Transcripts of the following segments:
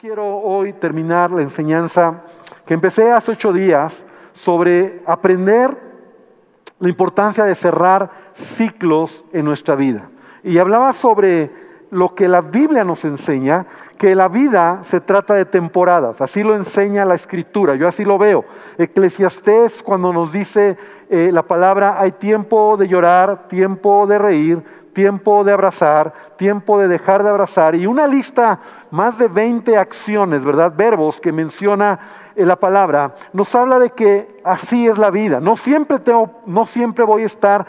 quiero hoy terminar la enseñanza que empecé hace ocho días sobre aprender la importancia de cerrar ciclos en nuestra vida. Y hablaba sobre lo que la Biblia nos enseña, que la vida se trata de temporadas, así lo enseña la escritura, yo así lo veo. Eclesiastés cuando nos dice eh, la palabra, hay tiempo de llorar, tiempo de reír, tiempo de abrazar, tiempo de dejar de abrazar y una lista más de 20 acciones, ¿verdad? Verbos que menciona en la palabra, nos habla de que así es la vida. No siempre, tengo, no siempre voy a estar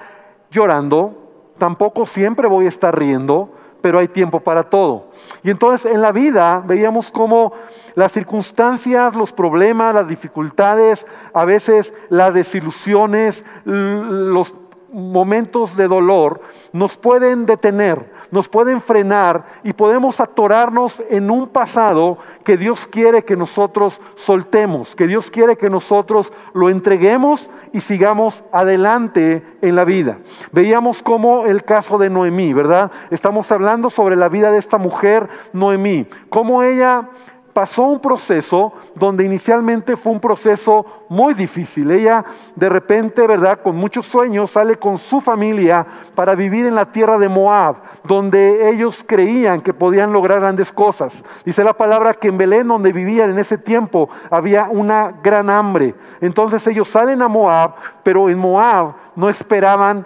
llorando, tampoco siempre voy a estar riendo, pero hay tiempo para todo. Y entonces en la vida veíamos cómo las circunstancias, los problemas, las dificultades, a veces las desilusiones, los momentos de dolor nos pueden detener, nos pueden frenar y podemos atorarnos en un pasado que Dios quiere que nosotros soltemos, que Dios quiere que nosotros lo entreguemos y sigamos adelante en la vida. Veíamos como el caso de Noemí, ¿verdad? Estamos hablando sobre la vida de esta mujer, Noemí, cómo ella pasó un proceso donde inicialmente fue un proceso muy difícil. Ella de repente, ¿verdad? Con muchos sueños sale con su familia para vivir en la tierra de Moab, donde ellos creían que podían lograr grandes cosas. Dice la palabra que en Belén, donde vivían en ese tiempo, había una gran hambre. Entonces ellos salen a Moab, pero en Moab no esperaban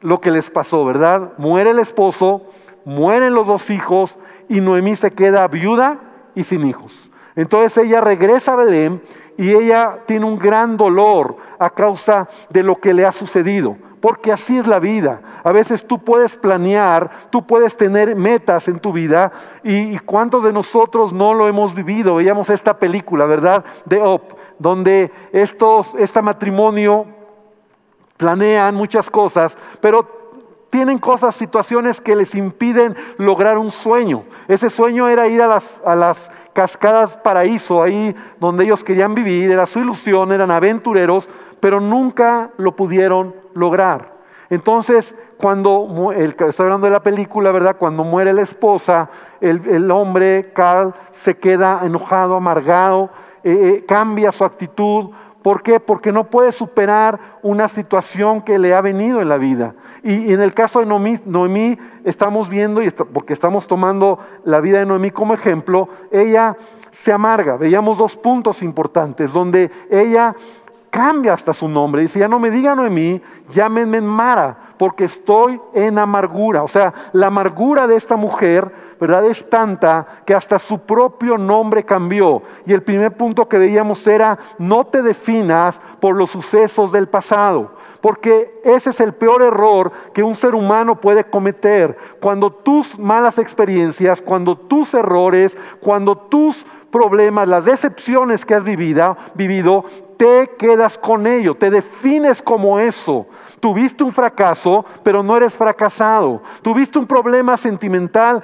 lo que les pasó, ¿verdad? Muere el esposo, mueren los dos hijos y Noemí se queda viuda y sin hijos. Entonces ella regresa a Belén y ella tiene un gran dolor a causa de lo que le ha sucedido. Porque así es la vida. A veces tú puedes planear, tú puedes tener metas en tu vida y, cuántos de nosotros no lo hemos vivido. Veíamos esta película, ¿verdad? De Op, donde estos, este matrimonio planean muchas cosas, pero tienen cosas, situaciones que les impiden lograr un sueño. Ese sueño era ir a las, a las cascadas paraíso, ahí donde ellos querían vivir, era su ilusión, eran aventureros, pero nunca lo pudieron lograr. Entonces, cuando, el, estoy hablando de la película, ¿verdad? Cuando muere la esposa, el, hombre, Carl, se queda enojado, amargado, eh, eh, cambia su actitud, ¿Por qué? Porque no puede superar una situación que le ha venido en la vida. Y, en el caso de Noemí, estamos viendo, y porque estamos tomando la vida de Noemí como ejemplo, ella se amarga. Veíamos dos puntos importantes, donde ella cambia hasta su nombre. Dice, ya no me digan Noemí, llámenme Mara, porque estoy en amargura. O sea, la amargura de esta mujer, ¿verdad? Es tanta que hasta su propio nombre cambió. Y el primer punto que veíamos era, no te definas por los sucesos del pasado, porque ese es el peor error que un ser humano puede cometer. Cuando tus malas experiencias, cuando tus errores, cuando tus problemas, las decepciones que has vivido, vivido, te quedas con ello, te defines como eso. Tuviste un fracaso, pero no eres fracasado. Tuviste un problema sentimental,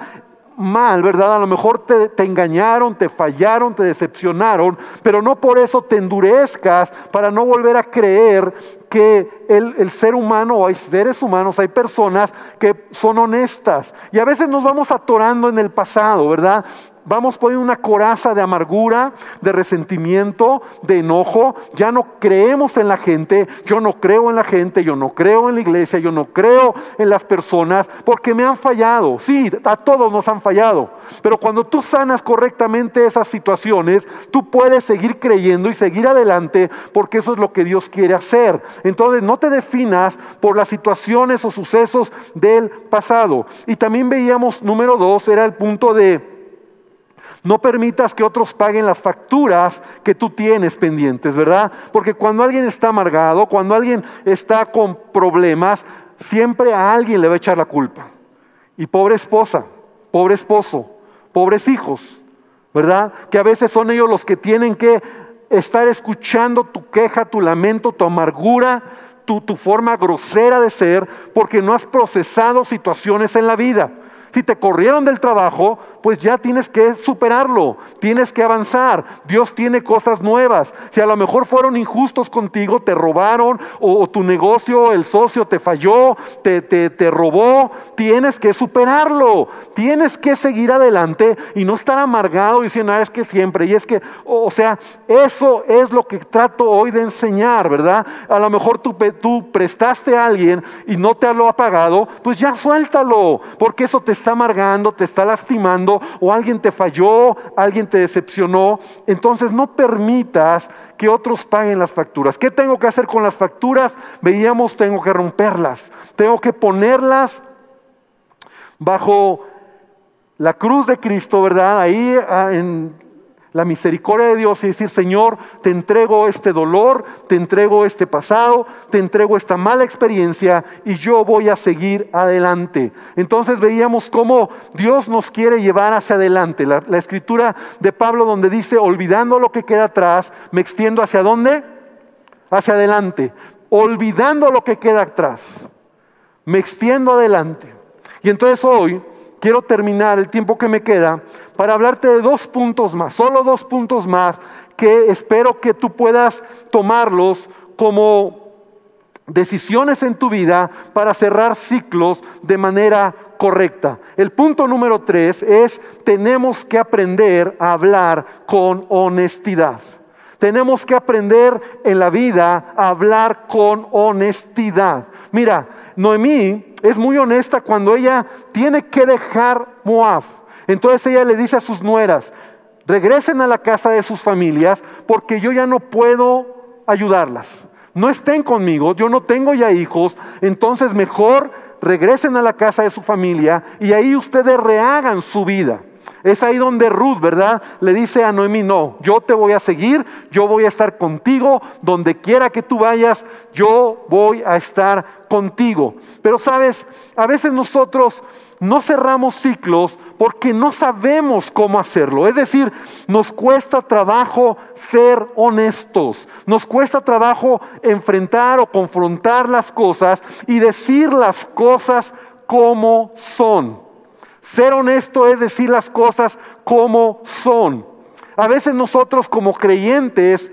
mal, ¿verdad? A lo mejor te, engañaron, te fallaron, te decepcionaron, pero no por eso te endurezcas para no volver a creer que el, el, ser humano o hay seres humanos, hay personas que son honestas. Y a veces nos vamos atorando en el pasado, ¿verdad? Vamos poniendo una coraza de amargura, de resentimiento, de enojo. Ya no creemos en la gente. Yo no creo en la gente. Yo no creo en la iglesia. Yo no creo en las personas porque me han fallado. Sí, a todos nos han fallado. Pero cuando tú sanas correctamente esas situaciones, tú puedes seguir creyendo y seguir adelante porque eso es lo que Dios quiere hacer. Entonces no te definas por las situaciones o sucesos del pasado. Y también veíamos, número dos, era el punto de no permitas que otros paguen las facturas que tú tienes pendientes, ¿verdad? Porque cuando alguien está amargado, cuando alguien está con problemas, siempre a alguien le va a echar la culpa. Y pobre esposa, pobre esposo, pobres hijos, ¿verdad? Que a veces son ellos los que tienen que estar escuchando tu queja, tu lamento, tu amargura, tu, tu forma grosera de ser, porque no has procesado situaciones en la vida. Si te corrieron del trabajo, pues ya tienes que superarlo, tienes que avanzar. Dios tiene cosas nuevas. Si a lo mejor fueron injustos contigo, te robaron o, tu negocio, el socio te falló, te, te, te robó, tienes que superarlo. Tienes que seguir adelante y no estar amargado diciendo, ah, es que siempre. Y es que, o sea, eso es lo que trato hoy de enseñar, ¿verdad? A lo mejor tú, tú prestaste a alguien y no te lo ha pagado, pues ya suéltalo, porque eso te está amargando, te está lastimando, o alguien te falló, alguien te decepcionó. Entonces no permitas que otros paguen las facturas. ¿Qué tengo que hacer con las facturas? Veíamos, tengo que romperlas, tengo que ponerlas bajo la cruz de Cristo, ¿verdad? Ahí ah, en la misericordia de Dios y decir, Señor, te entrego este dolor, te entrego este pasado, te entrego esta mala experiencia y yo voy a seguir adelante. Entonces veíamos cómo Dios nos quiere llevar hacia adelante. La, la escritura de Pablo donde dice, olvidando lo que queda atrás, me extiendo hacia dónde? Hacia adelante. Olvidando lo que queda atrás, me extiendo adelante. Y entonces hoy quiero terminar el tiempo que me queda para hablarte de dos puntos más, solo dos puntos más que espero que tú puedas tomarlos como decisiones en tu vida para cerrar ciclos de manera correcta. El punto número tres es tenemos que aprender a hablar con honestidad. Tenemos que aprender en la vida a hablar con honestidad. Mira, Noemí es muy honesta cuando ella tiene que dejar Moab. Entonces ella le dice a sus nueras, regresen a la casa de sus familias porque yo ya no puedo ayudarlas. No estén conmigo, yo no tengo ya hijos, entonces mejor regresen a la casa de su familia y ahí ustedes rehagan su vida. Es ahí donde Ruth, ¿verdad? Le dice a Noemí, no, yo te voy a seguir, yo voy a estar contigo, donde quiera que tú vayas, yo voy a estar contigo. Pero sabes, a veces nosotros no cerramos ciclos porque no sabemos cómo hacerlo. Es decir, nos cuesta trabajo ser honestos, nos cuesta trabajo enfrentar o confrontar las cosas y decir las cosas como son. Ser honesto es decir las cosas como son. A veces nosotros como creyentes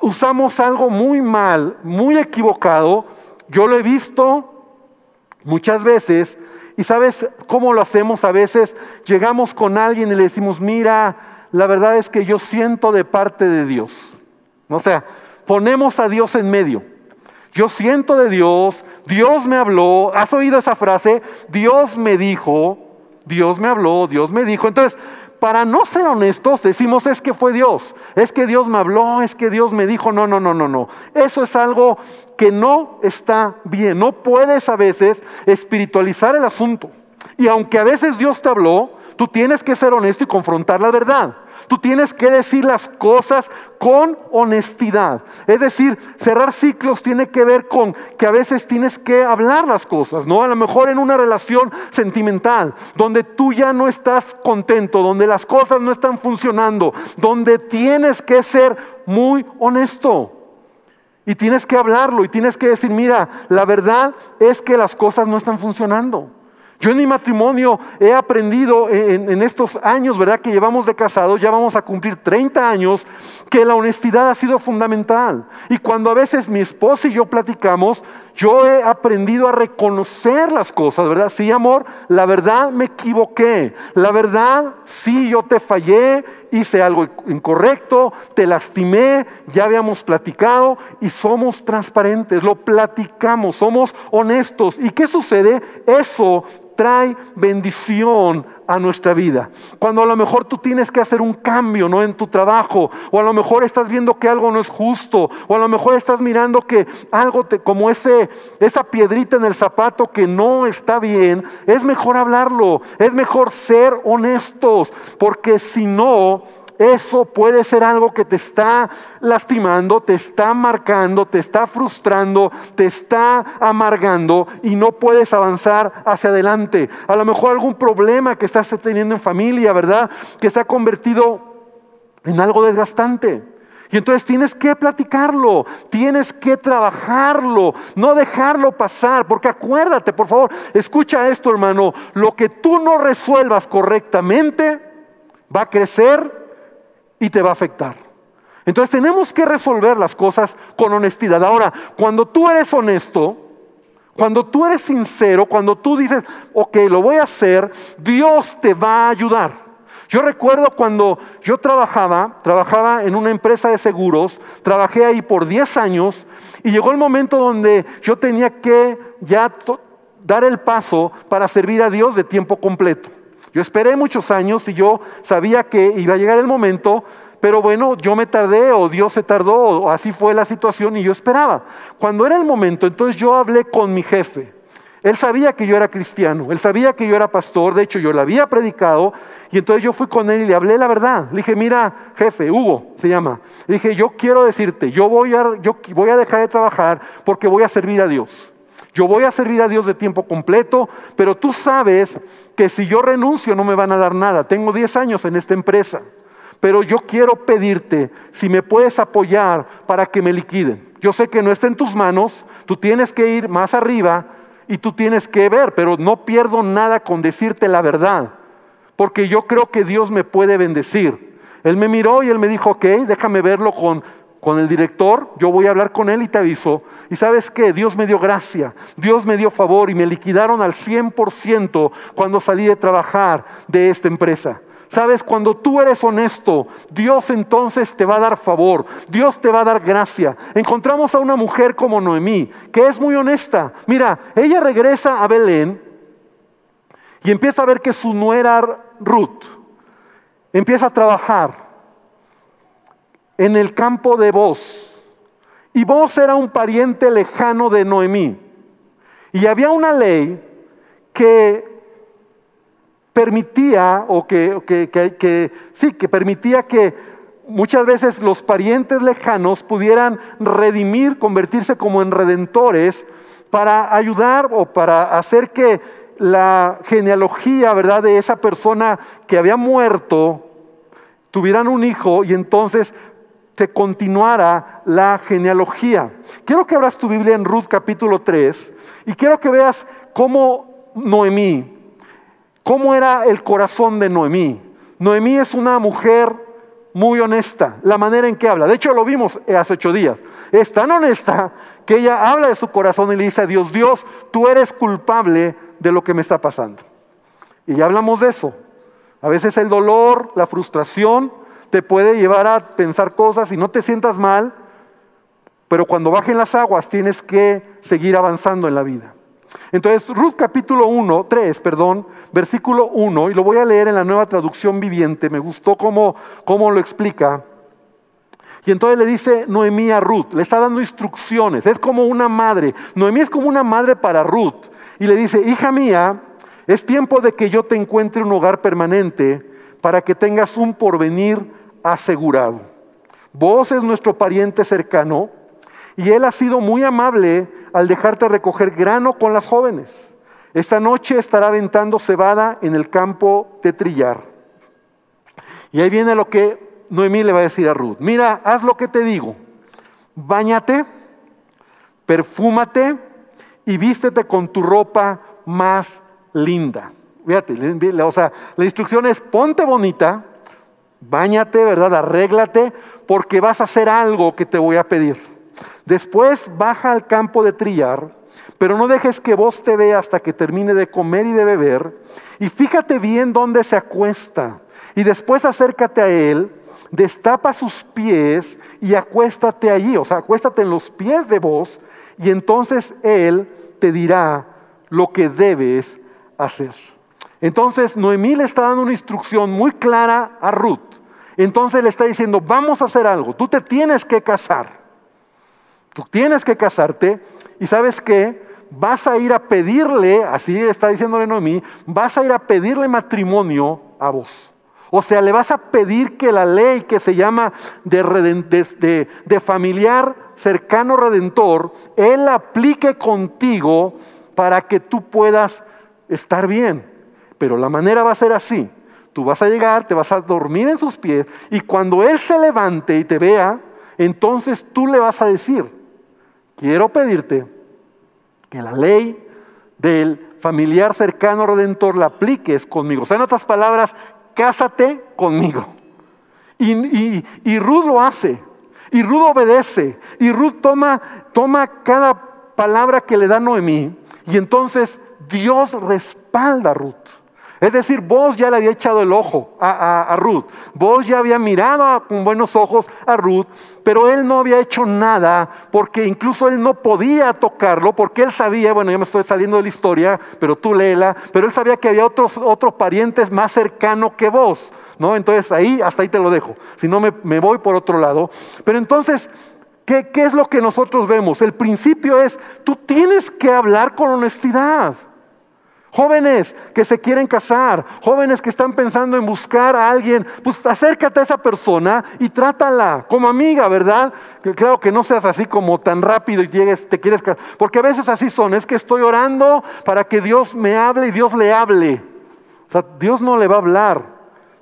usamos algo muy mal, muy equivocado. Yo lo he visto muchas veces y sabes cómo lo hacemos a veces. Llegamos con alguien y le decimos, mira, la verdad es que yo siento de parte de Dios. O sea, ponemos a Dios en medio. Yo siento de Dios, Dios me habló, ¿has oído esa frase? Dios me dijo, Dios me habló, Dios me dijo. Entonces, para no ser honestos, decimos es que fue Dios, es que Dios me habló, es que Dios me dijo, no, no, no, no, no. Eso es algo que no está bien. No puedes a veces espiritualizar el asunto. Y aunque a veces Dios te habló, tú tienes que ser honesto y confrontar la verdad. Tú tienes que decir las cosas con honestidad. Es decir, cerrar ciclos tiene que ver con que a veces tienes que hablar las cosas, ¿no? A lo mejor en una relación sentimental, donde tú ya no estás contento, donde las cosas no están funcionando, donde tienes que ser muy honesto. Y tienes que hablarlo y tienes que decir, mira, la verdad es que las cosas no están funcionando. Yo en mi matrimonio he aprendido en, estos años, ¿verdad? Que llevamos de casados, ya vamos a cumplir 30 años, que la honestidad ha sido fundamental. Y cuando a veces mi esposa y yo platicamos, yo he aprendido a reconocer las cosas, ¿verdad? Sí, amor, la verdad me equivoqué. La verdad, sí, yo te fallé, hice algo incorrecto, te lastimé, ya habíamos platicado y somos transparentes, lo platicamos, somos honestos. ¿Y qué sucede? Eso trae bendición a nuestra vida. Cuando a lo mejor tú tienes que hacer un cambio, ¿no? En tu trabajo, o a lo mejor estás viendo que algo no es justo, o a lo mejor estás mirando que algo te, como ese, esa piedrita en el zapato que no está bien, es mejor hablarlo, es mejor ser honestos, porque si no, eso puede ser algo que te está lastimando, te está marcando, te está frustrando, te está amargando y no puedes avanzar hacia adelante. A lo mejor algún problema que estás teniendo en familia, ¿verdad? Que se ha convertido en algo desgastante. Y entonces tienes que platicarlo, tienes que trabajarlo, no dejarlo pasar, porque acuérdate, por favor, escucha esto hermano, lo que tú no resuelvas correctamente va a crecer y te va a afectar. Entonces tenemos que resolver las cosas con honestidad. Ahora, cuando tú eres honesto, cuando tú eres sincero, cuando tú dices, ok, lo voy a hacer, Dios te va a ayudar. Yo recuerdo cuando yo trabajaba, trabajaba en una empresa de seguros, trabajé ahí por 10 años y llegó el momento donde yo tenía que ya dar el paso para servir a Dios de tiempo completo. Yo esperé muchos años y yo sabía que iba a llegar el momento, pero bueno, yo me tardé o Dios se tardó o así fue la situación y yo esperaba. Cuando era el momento, entonces yo hablé con mi jefe. Él sabía que yo era cristiano, él sabía que yo era pastor, de hecho yo le había predicado y entonces yo fui con él y le hablé la verdad. Le dije, mira, jefe, Hugo se llama. Le dije, yo quiero decirte, yo voy a, yo voy a dejar de trabajar porque voy a servir a Dios. Yo voy a servir a Dios de tiempo completo, pero tú sabes que si yo renuncio no me van a dar nada. Tengo 10 años en esta empresa, pero yo quiero pedirte si me puedes apoyar para que me liquiden. Yo sé que no está en tus manos, tú tienes que ir más arriba y tú tienes que ver, pero no pierdo nada con decirte la verdad, porque yo creo que Dios me puede bendecir. Él me miró y él me dijo, ok, déjame verlo con, con el director, yo voy a hablar con él y te aviso. Y sabes qué, Dios me dio gracia, Dios me dio favor y me liquidaron al 100% cuando salí de trabajar de esta empresa. Sabes, cuando tú eres honesto, Dios entonces te va a dar favor, Dios te va a dar gracia. Encontramos a una mujer como Noemí, que es muy honesta. Mira, ella regresa a Belén y empieza a ver que su nuera Ruth empieza a trabajar en el campo de Vos. Y Vos era un pariente lejano de Noemí. Y había una ley que permitía, o que, sí, que permitía que muchas veces los parientes lejanos pudieran redimir, convertirse como en redentores para ayudar o para hacer que la genealogía, ¿verdad?, de esa persona que había muerto, tuvieran un hijo y entonces se continuara la genealogía. Quiero que abras tu Biblia en Ruth capítulo 3 y quiero que veas cómo Noemí, ¿Cómo era el corazón de Noemí? Noemí es una mujer muy honesta, la manera en que habla. De hecho, lo vimos hace ocho días. Es tan honesta que ella habla de su corazón y le dice a Dios, Dios, tú eres culpable de lo que me está pasando. Y ya hablamos de eso. A veces el dolor, la frustración, te puede llevar a pensar cosas y no te sientas mal, pero cuando bajen las aguas tienes que seguir avanzando en la vida. Entonces, Ruth capítulo 1, 3, perdón, versículo 1, y lo voy a leer en la nueva traducción viviente, me gustó cómo, cómo lo explica. Y entonces le dice Noemí a Ruth, le está dando instrucciones, es como una madre. Noemí es como una madre para Ruth. Y le dice, hija mía, es tiempo de que yo te encuentre un hogar permanente para que tengas un porvenir asegurado. Vos es nuestro pariente cercano y él ha sido muy amable al dejarte recoger grano con las jóvenes. Esta noche estará aventando cebada en el campo de trillar. Y ahí viene lo que Noemí le va a decir a Ruth. Mira, haz lo que te digo. Báñate, perfúmate y vístete con tu ropa más linda. Fíjate, o sea, la instrucción es ponte bonita, báñate, ¿verdad? Arréglate, porque vas a hacer algo que te voy a pedir. Después baja al campo de trillar, pero no dejes que vos te vea hasta que termine de comer y de beber. Y fíjate bien dónde se acuesta. Y después acércate a él, destapa sus pies y acuéstate allí. O sea, acuéstate en los pies de vos y entonces él te dirá lo que debes hacer. Entonces Noemí le está dando una instrucción muy clara a Ruth. Entonces le está diciendo, vamos a hacer algo, tú te tienes que casar. Tú tienes que casarte y sabes qué, vas a ir a pedirle, así está diciéndole Noemí, vas a ir a pedirle matrimonio a vos. O sea, le vas a pedir que la ley que se llama de, de, familiar cercano redentor, Él aplique contigo para que tú puedas estar bien. Pero la manera va a ser así. Tú vas a llegar, te vas a dormir en sus pies y cuando Él se levante y te vea, entonces tú le vas a decir, quiero pedirte que la ley del familiar cercano redentor la apliques conmigo. O sea, en otras palabras, cásate conmigo. Y, y, Ruth lo hace. Y Ruth obedece. Y Ruth toma, toma cada palabra que le da Noemí. Y entonces Dios respalda a Ruth. Es decir, vos ya le había echado el ojo a, Ruth, vos ya había mirado con buenos ojos a Ruth, pero él no había hecho nada porque incluso él no podía tocarlo porque él sabía, bueno, ya me estoy saliendo de la historia, pero tú léela, pero él sabía que había otros, otros parientes más cercanos que vos, ¿no? Entonces ahí, hasta ahí te lo dejo, si no me, me voy por otro lado. Pero entonces ¿Qué, ¿Qué, es lo que nosotros vemos? El principio es, tú tienes que hablar con honestidad. Jóvenes que se quieren casar, jóvenes que están pensando en buscar a alguien, pues acércate a esa persona y trátala como amiga, ¿verdad? Claro que no seas así como tan rápido y llegues, te quieres casar, porque a veces así son, es que estoy orando para que Dios me hable y Dios le hable. O sea, Dios no le va a hablar.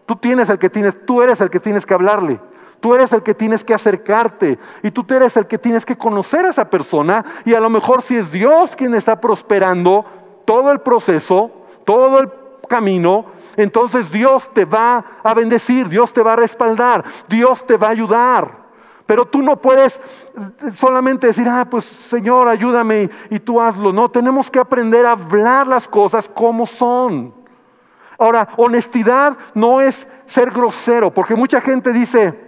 Tú tienes el que tienes, tú eres el que tienes que hablarle. Tú eres el que tienes que acercarte y tú eres el que tienes que conocer a esa persona y a lo mejor si es Dios quien está prosperando, todo el proceso, todo el camino, entonces Dios te va a bendecir, Dios te va a respaldar, Dios te va a ayudar. Pero tú no puedes solamente decir, ah, pues Señor, ayúdame y tú hazlo. No, tenemos que aprender a hablar las cosas como son. Ahora, honestidad no es ser grosero, porque mucha gente dice,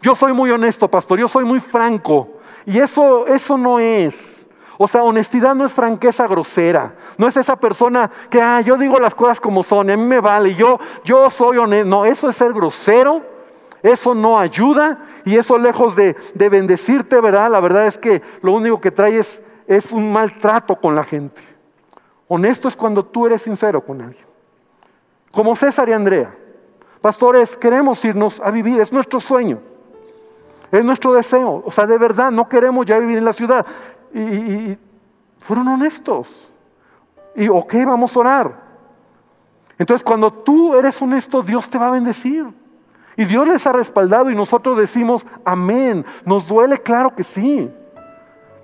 yo soy muy honesto, pastor, yo soy muy franco. Y eso, eso no es. O sea, honestidad no es franqueza grosera. No es esa persona que, ah, yo digo las cosas como son, a mí me vale, yo, yo soy honesto. No, eso es ser grosero, eso no ayuda y eso lejos de, bendecirte, ¿verdad? La verdad es que lo único que trae es, es un maltrato con la gente. Honesto es cuando tú eres sincero con alguien. Como César y Andrea. Pastores, queremos irnos a vivir, es nuestro sueño. Es nuestro deseo. O sea, de verdad, no queremos ya vivir en la ciudad y, fueron honestos. Y ok, vamos a orar. Entonces cuando tú eres honesto, Dios te va a bendecir. Y Dios les ha respaldado y nosotros decimos, amén. Nos duele, claro que sí.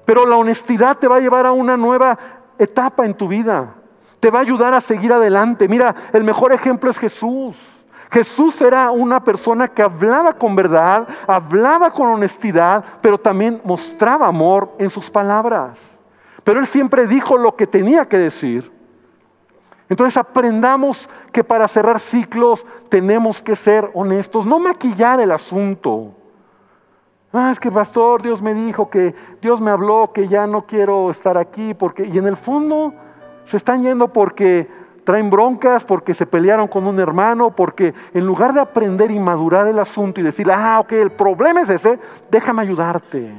Pero la honestidad te va a llevar a una nueva etapa en tu vida. Te va a ayudar a seguir adelante. Mira, el mejor ejemplo es Jesús. Jesús era una persona que hablaba con verdad, hablaba con honestidad, pero también mostraba amor en sus palabras. Pero él siempre dijo lo que tenía que decir. Entonces aprendamos que para cerrar ciclos tenemos que ser honestos, no maquillar el asunto. Ah, es que pastor, Dios me dijo que Dios me habló que ya no quiero estar aquí porque y en el fondo se están yendo porque traen broncas porque se pelearon con un hermano, porque en lugar de aprender y madurar el asunto y decir, ah, ok, el problema es ese, déjame ayudarte.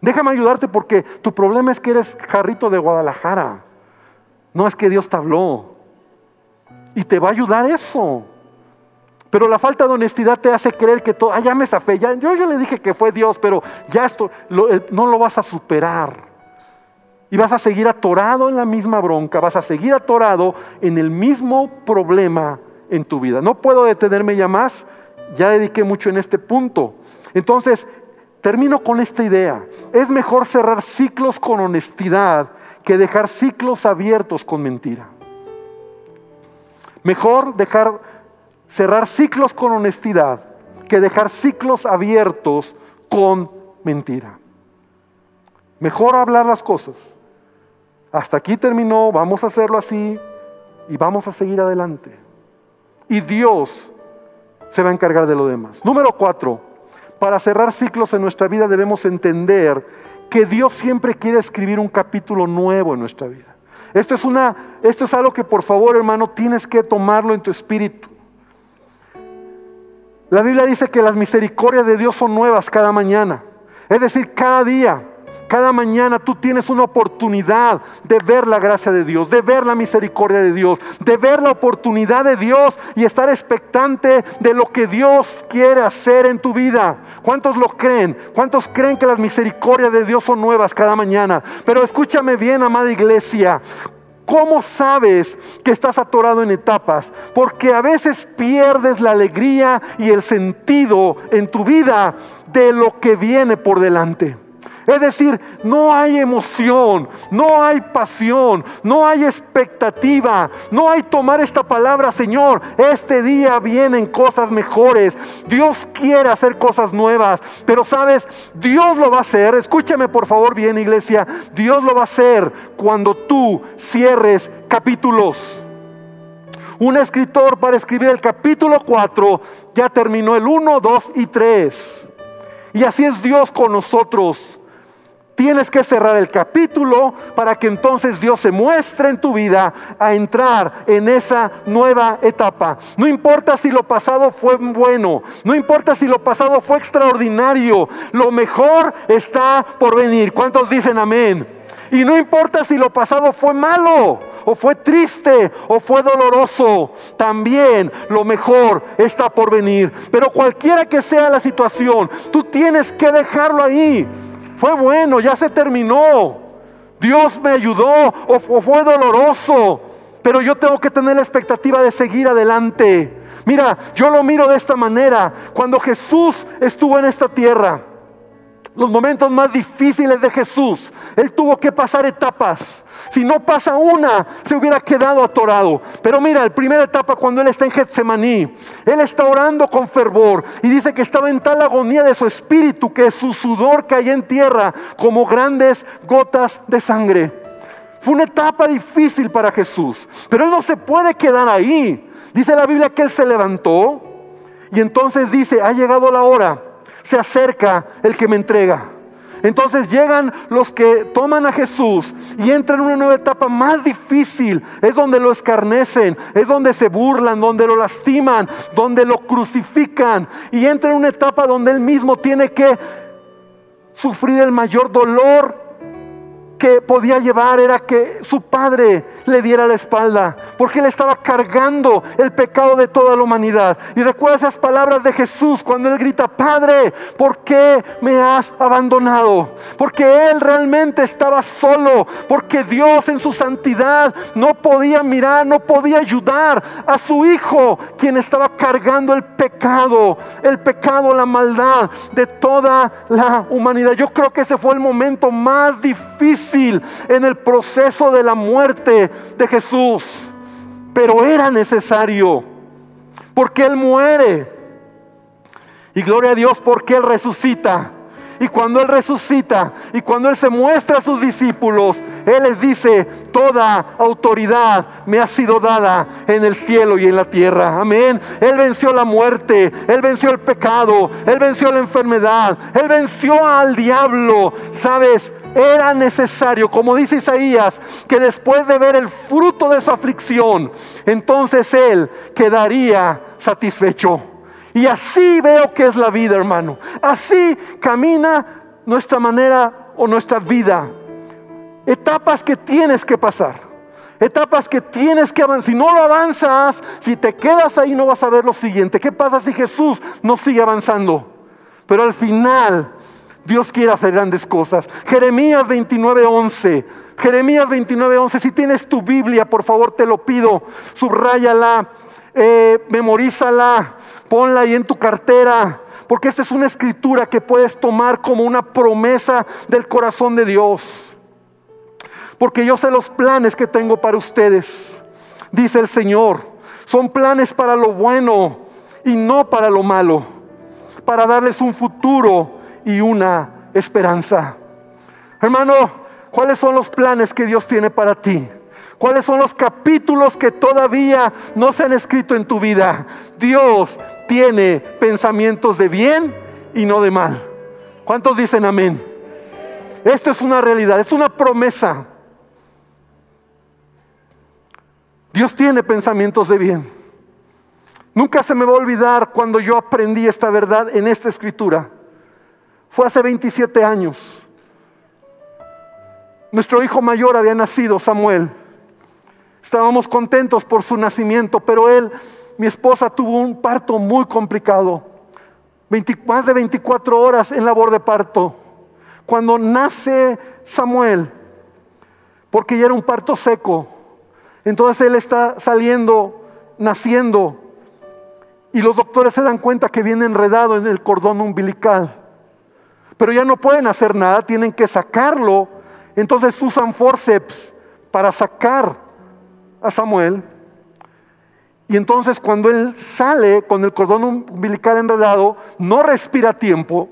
Déjame ayudarte porque tu problema es que eres jarrito de Guadalajara. No es que Dios te habló. Y te va a ayudar eso. Pero la falta de honestidad te hace creer que todo, ah, ya me zafé, ya, yo, yo le dije que fue Dios, pero ya esto no lo vas a superar. Y vas a seguir atorado en la misma bronca, vas a seguir atorado en el mismo problema en tu vida. No puedo detenerme ya más, ya dediqué mucho en este punto. Entonces, termino con esta idea. Es mejor cerrar ciclos con honestidad que dejar ciclos abiertos con mentira. Mejor dejar cerrar ciclos con honestidad que dejar ciclos abiertos con mentira. Mejor hablar las cosas hasta aquí terminó, vamos a hacerlo así y vamos a seguir adelante. Y Dios se va a encargar de lo demás. Número cuatro, para cerrar ciclos en nuestra vida debemos entender que Dios siempre quiere escribir un capítulo nuevo en nuestra vida. Esto es, una, esto es algo que por favor hermano tienes que tomarlo en tu espíritu. La Biblia dice que las misericordias de Dios son nuevas cada mañana. Es decir, cada día. Cada mañana tú tienes una oportunidad de ver la gracia de Dios, de ver la misericordia de Dios, de ver la oportunidad de Dios y estar expectante de lo que Dios quiere hacer en tu vida. ¿Cuántos lo creen? ¿Cuántos creen que las misericordias de Dios son nuevas cada mañana? Pero escúchame bien, amada iglesia. ¿Cómo sabes que estás atorado en etapas? Porque a veces pierdes la alegría y el sentido en tu vida de lo que viene por delante. Es decir, no hay emoción, no hay pasión, no hay expectativa, no hay tomar esta palabra, Señor, este día vienen cosas mejores. Dios quiere hacer cosas nuevas, pero sabes, Dios lo va a hacer. Escúchame por favor bien, iglesia. Dios lo va a hacer cuando tú cierres capítulos. Un escritor para escribir el capítulo 4 ya terminó el 1, 2 y 3. Y así es Dios con nosotros. Tienes que cerrar el capítulo para que entonces Dios se muestre en tu vida a entrar en esa nueva etapa. No importa si lo pasado fue bueno, no importa si lo pasado fue extraordinario, lo mejor está por venir. ¿Cuántos dicen amén? Y no importa si lo pasado fue malo, o fue triste, o fue doloroso, también lo mejor está por venir. Pero cualquiera que sea la situación, tú tienes que dejarlo ahí. Fue bueno, ya se terminó. Dios me ayudó o, fue doloroso. Pero yo tengo que tener la expectativa de seguir adelante. Mira, yo lo miro de esta manera. Cuando Jesús estuvo en esta tierra, los momentos más difíciles de Jesús, Él tuvo que pasar etapas. Si no pasa una, se hubiera quedado atorado. Pero mira, la primera etapa cuando Él está en Getsemaní, Él está orando con fervor y dice que estaba en tal agonía de su espíritu que su sudor caía en tierra como grandes gotas de sangre. Fue una etapa difícil para Jesús, pero Él no se puede quedar ahí. Dice la Biblia que Él se levantó y entonces dice, ha llegado la hora se acerca el que me entrega. Entonces llegan los que toman a Jesús y entran en una nueva etapa más difícil. Es donde lo escarnecen, es donde se burlan, donde lo lastiman, donde lo crucifican. Y entra en una etapa donde él mismo tiene que sufrir el mayor dolor que podía llevar era que su padre le diera la espalda, porque él estaba cargando el pecado de toda la humanidad. Y recuerda esas palabras de Jesús cuando él grita, Padre, ¿por qué me has abandonado? Porque él realmente estaba solo, porque Dios en su santidad no podía mirar, no podía ayudar a su hijo, quien estaba cargando el pecado, el pecado, la maldad de toda la humanidad. Yo creo que ese fue el momento más difícil en el proceso de la muerte de Jesús, pero era necesario, porque Él muere. Y gloria a Dios porque Él resucita. Y cuando Él resucita y cuando Él se muestra a sus discípulos, Él les dice, toda autoridad me ha sido dada en el cielo y en la tierra. Amén. Él venció la muerte, Él venció el pecado, Él venció la enfermedad, Él venció al diablo. ¿Sabes? Era necesario, como dice Isaías, que después de ver el fruto de su aflicción, entonces Él quedaría satisfecho. Y así veo que es la vida, hermano. Así camina nuestra manera o nuestra vida. Etapas que tienes que pasar. Etapas que tienes que avanzar. Si no lo avanzas, si te quedas ahí no vas a ver lo siguiente. ¿Qué pasa si Jesús no sigue avanzando? Pero al final Dios quiere hacer grandes cosas. Jeremías 29:11. Jeremías 29:11. Si tienes tu Biblia, por favor te lo pido, subráyala, eh, memorízala, ponla ahí en tu cartera. Porque esta es una escritura que puedes tomar como una promesa del corazón de Dios. Porque yo sé los planes que tengo para ustedes, dice el Señor. Son planes para lo bueno y no para lo malo. Para darles un futuro y una esperanza. Hermano, ¿cuáles son los planes que Dios tiene para ti? ¿Cuáles son los capítulos que todavía no se han escrito en tu vida? Dios tiene pensamientos de bien y no de mal. ¿Cuántos dicen amén? Esto es una realidad, es una promesa. Dios tiene pensamientos de bien. Nunca se me va a olvidar cuando yo aprendí esta verdad en esta escritura. Fue hace 27 años. Nuestro hijo mayor había nacido, Samuel. Estábamos contentos por su nacimiento, pero él, mi esposa, tuvo un parto muy complicado. más de 24 horas en labor de parto. Cuando nace Samuel, porque ya era un parto seco, Entonces él está saliendo, naciendo, y los doctores se dan cuenta que viene enredado en el cordón umbilical. Pero ya no pueden hacer nada, tienen que sacarlo. Entonces usan forceps para sacar a Samuel. Y entonces cuando él sale con el cordón umbilical enredado, no respira tiempo.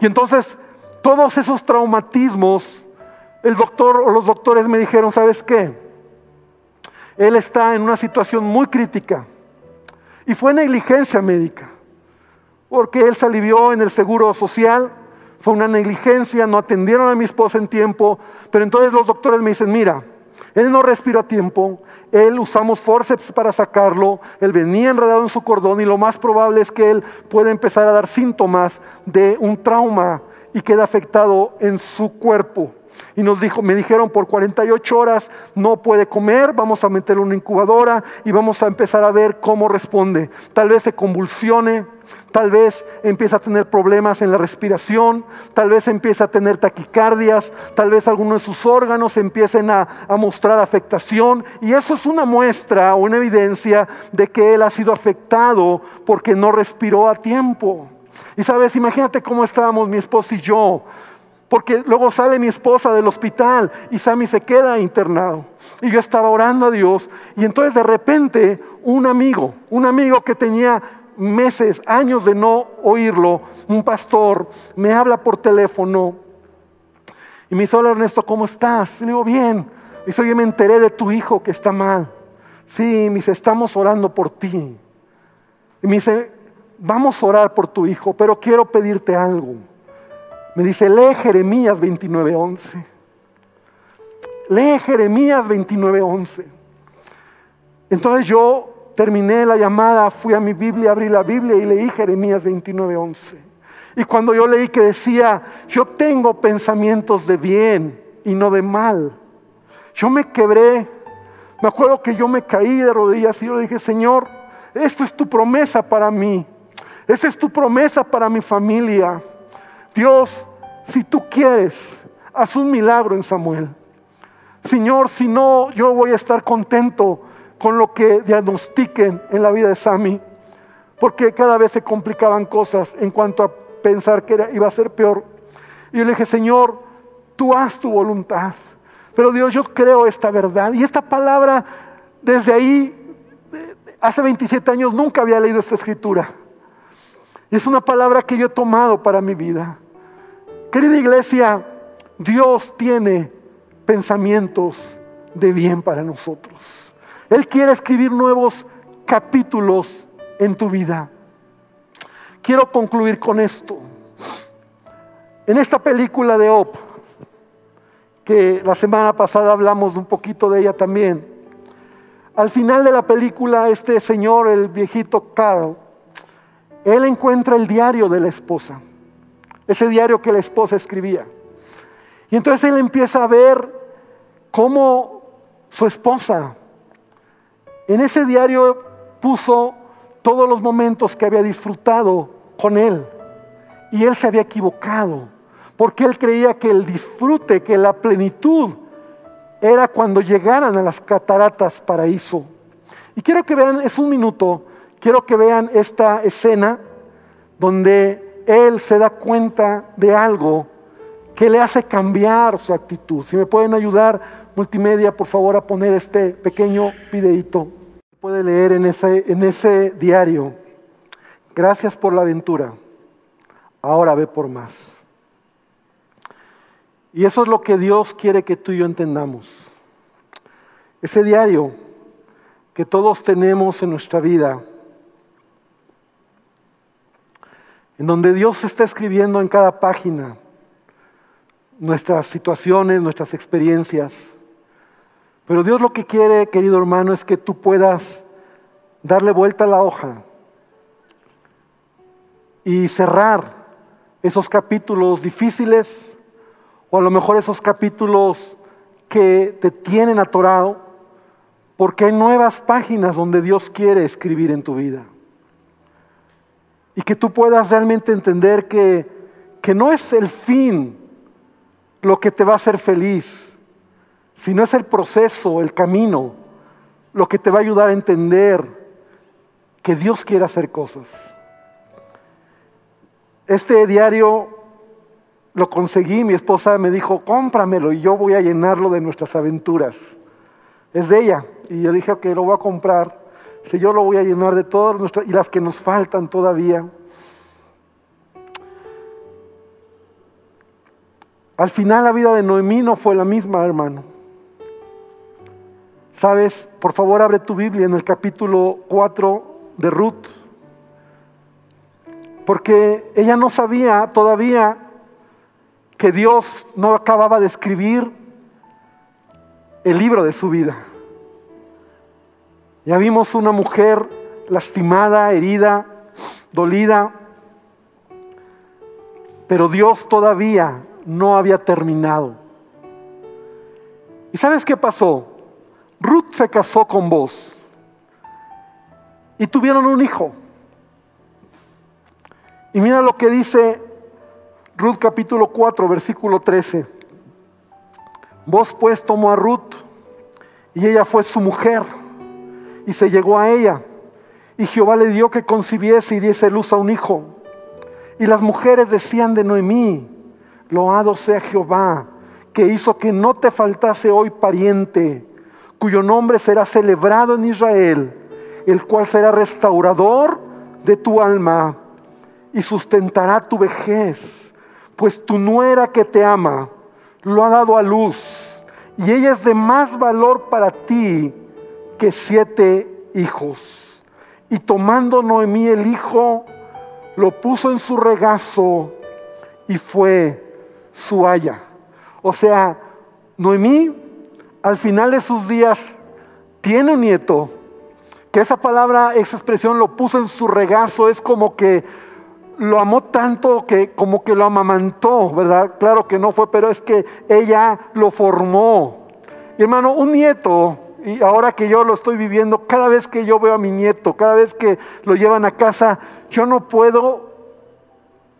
Y entonces todos esos traumatismos, el doctor o los doctores me dijeron, ¿sabes qué? Él está en una situación muy crítica. Y fue negligencia médica, porque él se alivió en el seguro social, fue una negligencia, no atendieron a mi esposa en tiempo, pero entonces los doctores me dicen, mira, él no respiró a tiempo, él usamos forceps para sacarlo, él venía enredado en su cordón y lo más probable es que él pueda empezar a dar síntomas de un trauma y queda afectado en su cuerpo. Y nos dijo, me dijeron por 48 horas no puede comer, vamos a meterle una incubadora y vamos a empezar a ver cómo responde. Tal vez se convulsione, tal vez empieza a tener problemas en la respiración, tal vez empieza a tener taquicardias, tal vez algunos de sus órganos empiecen a, a mostrar afectación. Y eso es una muestra o una evidencia de que él ha sido afectado porque no respiró a tiempo. Y sabes, imagínate cómo estábamos mi esposa y yo porque luego sale mi esposa del hospital y Sammy se queda internado. Y yo estaba orando a Dios y entonces de repente un amigo, un amigo que tenía meses, años de no oírlo, un pastor, me habla por teléfono y me dice, hola Ernesto, ¿cómo estás? Y le digo, bien. Y dice, oye, me enteré de tu hijo que está mal. Sí, me dice, estamos orando por ti. Y me dice, vamos a orar por tu hijo, pero quiero pedirte algo. Me dice, lee Jeremías 29:11. Lee Jeremías 29:11. Entonces yo terminé la llamada, fui a mi Biblia, abrí la Biblia y leí Jeremías 29:11. Y cuando yo leí que decía, yo tengo pensamientos de bien y no de mal, yo me quebré. Me acuerdo que yo me caí de rodillas y yo le dije, Señor, esto es tu promesa para mí. Esta es tu promesa para mi familia. Dios, si tú quieres, haz un milagro en Samuel. Señor, si no, yo voy a estar contento con lo que diagnostiquen en la vida de Sammy, porque cada vez se complicaban cosas en cuanto a pensar que iba a ser peor. Y yo le dije, Señor, tú haz tu voluntad. Pero Dios, yo creo esta verdad. Y esta palabra, desde ahí, hace 27 años, nunca había leído esta escritura. Y es una palabra que yo he tomado para mi vida. Querida iglesia, Dios tiene pensamientos de bien para nosotros. Él quiere escribir nuevos capítulos en tu vida. Quiero concluir con esto. En esta película de Op, que la semana pasada hablamos un poquito de ella también, al final de la película este señor, el viejito Carl, él encuentra el diario de la esposa ese diario que la esposa escribía. Y entonces él empieza a ver cómo su esposa en ese diario puso todos los momentos que había disfrutado con él. Y él se había equivocado, porque él creía que el disfrute, que la plenitud era cuando llegaran a las cataratas paraíso. Y quiero que vean, es un minuto, quiero que vean esta escena donde él se da cuenta de algo que le hace cambiar su actitud. Si me pueden ayudar, multimedia, por favor, a poner este pequeño videito. Puede leer en ese, en ese diario. Gracias por la aventura. Ahora ve por más. Y eso es lo que Dios quiere que tú y yo entendamos. Ese diario que todos tenemos en nuestra vida en donde Dios está escribiendo en cada página nuestras situaciones, nuestras experiencias. Pero Dios lo que quiere, querido hermano, es que tú puedas darle vuelta a la hoja y cerrar esos capítulos difíciles o a lo mejor esos capítulos que te tienen atorado, porque hay nuevas páginas donde Dios quiere escribir en tu vida y que tú puedas realmente entender que, que no es el fin lo que te va a hacer feliz, sino es el proceso, el camino lo que te va a ayudar a entender que Dios quiere hacer cosas. Este diario lo conseguí, mi esposa me dijo, cómpramelo y yo voy a llenarlo de nuestras aventuras. Es de ella. Y yo dije, ok, lo voy a comprar. Yo lo voy a llenar de todas nuestras, y las que nos faltan todavía. Al final la vida de Noemí no fue la misma, hermano. Sabes, por favor abre tu Biblia en el capítulo 4 de Ruth. Porque ella no sabía todavía que Dios no acababa de escribir el libro de su vida. Ya vimos una mujer lastimada, herida, dolida, pero Dios todavía no había terminado. ¿Y sabes qué pasó? Ruth se casó con vos y tuvieron un hijo. Y mira lo que dice Ruth capítulo 4, versículo 13. Vos pues tomó a Ruth y ella fue su mujer y se llegó a ella. Y Jehová le dio que concibiese y diese luz a un hijo. Y las mujeres decían de Noemí, Loado sea Jehová, que hizo que no te faltase hoy pariente, cuyo nombre será celebrado en Israel, el cual será restaurador de tu alma y sustentará tu vejez, pues tu nuera que te ama lo ha dado a luz, y ella es de más valor para ti que siete hijos. Y tomando Noemí el hijo, lo puso en su regazo y fue su haya. O sea, Noemí al final de sus días tiene un nieto, que esa palabra, esa expresión lo puso en su regazo, es como que lo amó tanto que como que lo amamantó, ¿verdad? Claro que no fue, pero es que ella lo formó. Y hermano, un nieto, y ahora que yo lo estoy viviendo, cada vez que yo veo a mi nieto, cada vez que lo llevan a casa, yo no puedo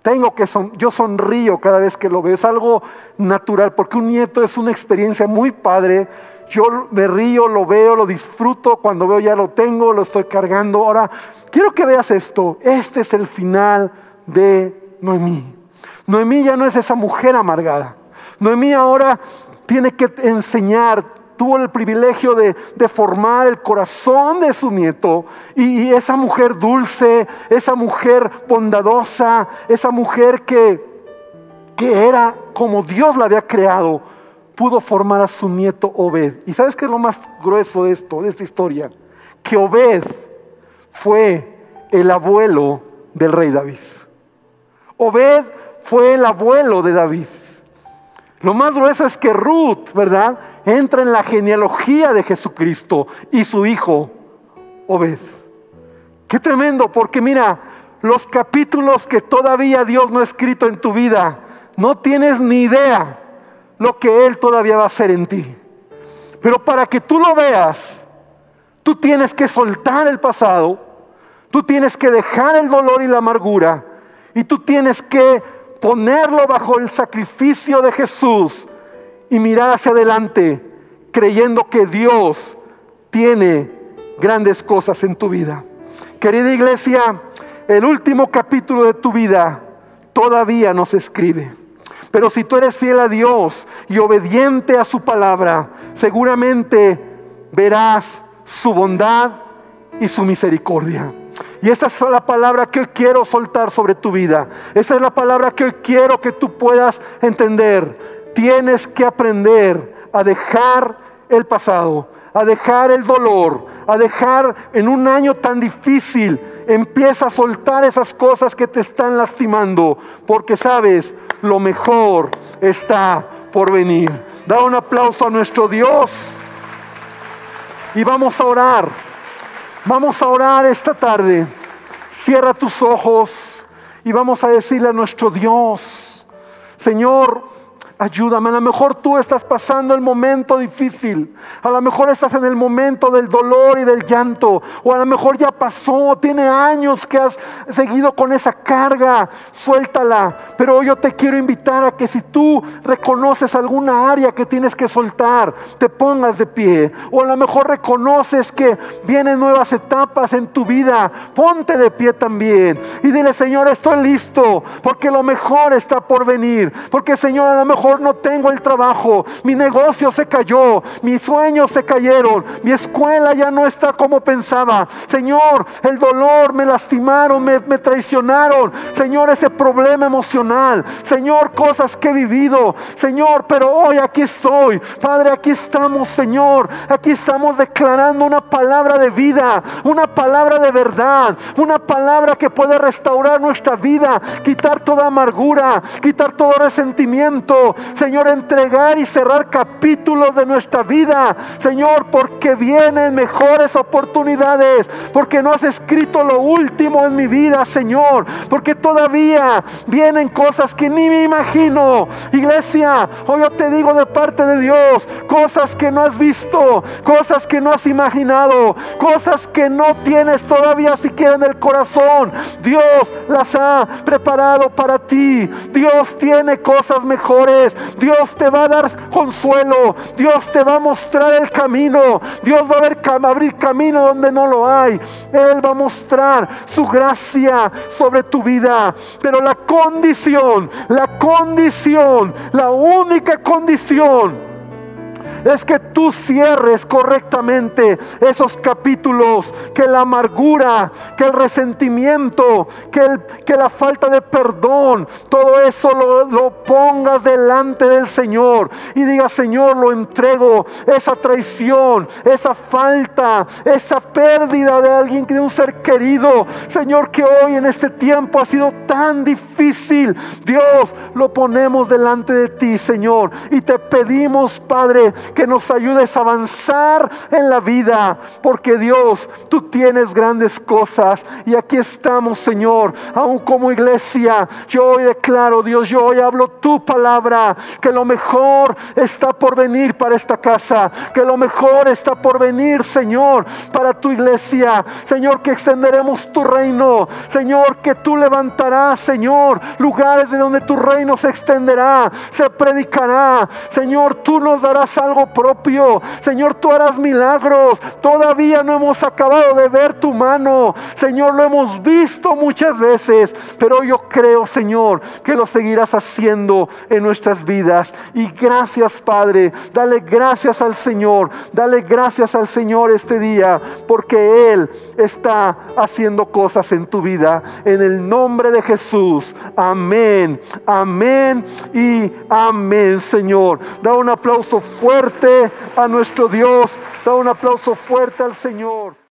tengo que son, yo sonrío cada vez que lo veo, es algo natural, porque un nieto es una experiencia muy padre. Yo me río, lo veo, lo disfruto, cuando veo ya lo tengo, lo estoy cargando. Ahora, quiero que veas esto, este es el final de Noemí. Noemí ya no es esa mujer amargada. Noemí ahora tiene que enseñar, tuvo el privilegio de, formar el corazón de su nieto y, esa mujer dulce, esa mujer bondadosa, esa mujer que, que era como Dios la había creado, pudo formar a su nieto Obed. ¿Y sabes qué es lo más grueso de esto, de esta historia? Que Obed fue el abuelo del rey David. Obed fue el abuelo de David. Lo más grueso es que Ruth, ¿verdad? entra en la genealogía de Jesucristo y su hijo Obed. Qué tremendo, porque mira, los capítulos que todavía Dios no ha escrito en tu vida, no tienes ni idea lo que Él todavía va a hacer en ti. Pero para que tú lo veas, tú tienes que soltar el pasado, tú tienes que dejar el dolor y la amargura, y tú tienes que ponerlo bajo el sacrificio de Jesús y mirar hacia adelante creyendo que Dios tiene grandes cosas en tu vida. Querida iglesia, el último capítulo de tu vida todavía no se escribe. Pero si tú eres fiel a Dios y obediente a su palabra, seguramente verás su bondad y su misericordia. Y esa es la palabra que quiero soltar sobre tu vida. Esa es la palabra que quiero que tú puedas entender tienes que aprender a dejar el pasado, a dejar el dolor, a dejar en un año tan difícil, empieza a soltar esas cosas que te están lastimando, porque sabes, lo mejor está por venir. Da un aplauso a nuestro Dios y vamos a orar. Vamos a orar esta tarde. Cierra tus ojos y vamos a decirle a nuestro Dios, Señor, Ayúdame, a lo mejor tú estás pasando el momento difícil, a lo mejor estás en el momento del dolor y del llanto, o a lo mejor ya pasó, tiene años que has seguido con esa carga, suéltala. Pero yo te quiero invitar a que si tú reconoces alguna área que tienes que soltar, te pongas de pie, o a lo mejor reconoces que vienen nuevas etapas en tu vida, ponte de pie también y dile, Señor, estoy listo, porque lo mejor está por venir, porque Señor, a lo mejor no tengo el trabajo, mi negocio se cayó, mis sueños se cayeron, mi escuela ya no está como pensaba. Señor, el dolor, me lastimaron, me, traicionaron. Señor, ese problema emocional. Señor, cosas que he vivido. Señor, pero hoy aquí estoy. Padre, aquí estamos, Señor. Aquí estamos declarando una palabra de vida, una palabra de verdad, una palabra que puede restaurar nuestra vida, quitar toda amargura, quitar todo resentimiento, Señor, entregar y cerrar capítulos de nuestra vida, Señor, porque vienen mejores oportunidades, porque no has escrito lo último en mi vida, Señor, porque todavía vienen cosas que ni me imagino. Iglesia, hoy yo te digo de parte de Dios, cosas que no has visto, cosas que no has imaginado, cosas que no tienes todavía siquiera en el corazón. Dios las ha preparado para ti. Dios tiene cosas mejores. Dios te va a dar consuelo. Dios te va a mostrar el camino. Dios va a abrir camino donde no lo hay. Él va a mostrar su gracia sobre tu vida. Pero la condición, la condición, la única condición es que tú cierres correctamente esos capítulos, que la amargura, que el resentimiento, que, el, que la falta de perdón, todo eso lo, lo pongas delante del Señor y diga, Señor, lo entrego, esa traición, esa falta, esa pérdida de alguien, de un ser querido, Señor, que hoy en este tiempo ha sido tan difícil, Dios, lo ponemos delante de ti, Señor, y te pedimos, Padre, que nos ayudes a avanzar en la vida, porque Dios, tú tienes grandes cosas y aquí estamos, Señor, aún como iglesia. Yo hoy declaro, Dios, yo hoy hablo tu palabra, que lo mejor está por venir para esta casa, que lo mejor está por venir, Señor, para tu iglesia. Señor, que extenderemos tu reino. Señor, que tú levantarás, Señor, lugares de donde tu reino se extenderá, se predicará. Señor, tú nos darás algo propio. Señor, tú harás milagros. Todavía no hemos acabado de ver tu mano. Señor, lo hemos visto muchas veces, pero yo creo, Señor, que lo seguirás haciendo en nuestras vidas. Y gracias, Padre. Dale gracias al Señor. Dale gracias al Señor este día, porque Él está haciendo cosas en tu vida. En el nombre de Jesús. Amén. Amén y amén, Señor. Da un aplauso fuerte a nuestro Dios. Da un aplauso fuerte al Señor.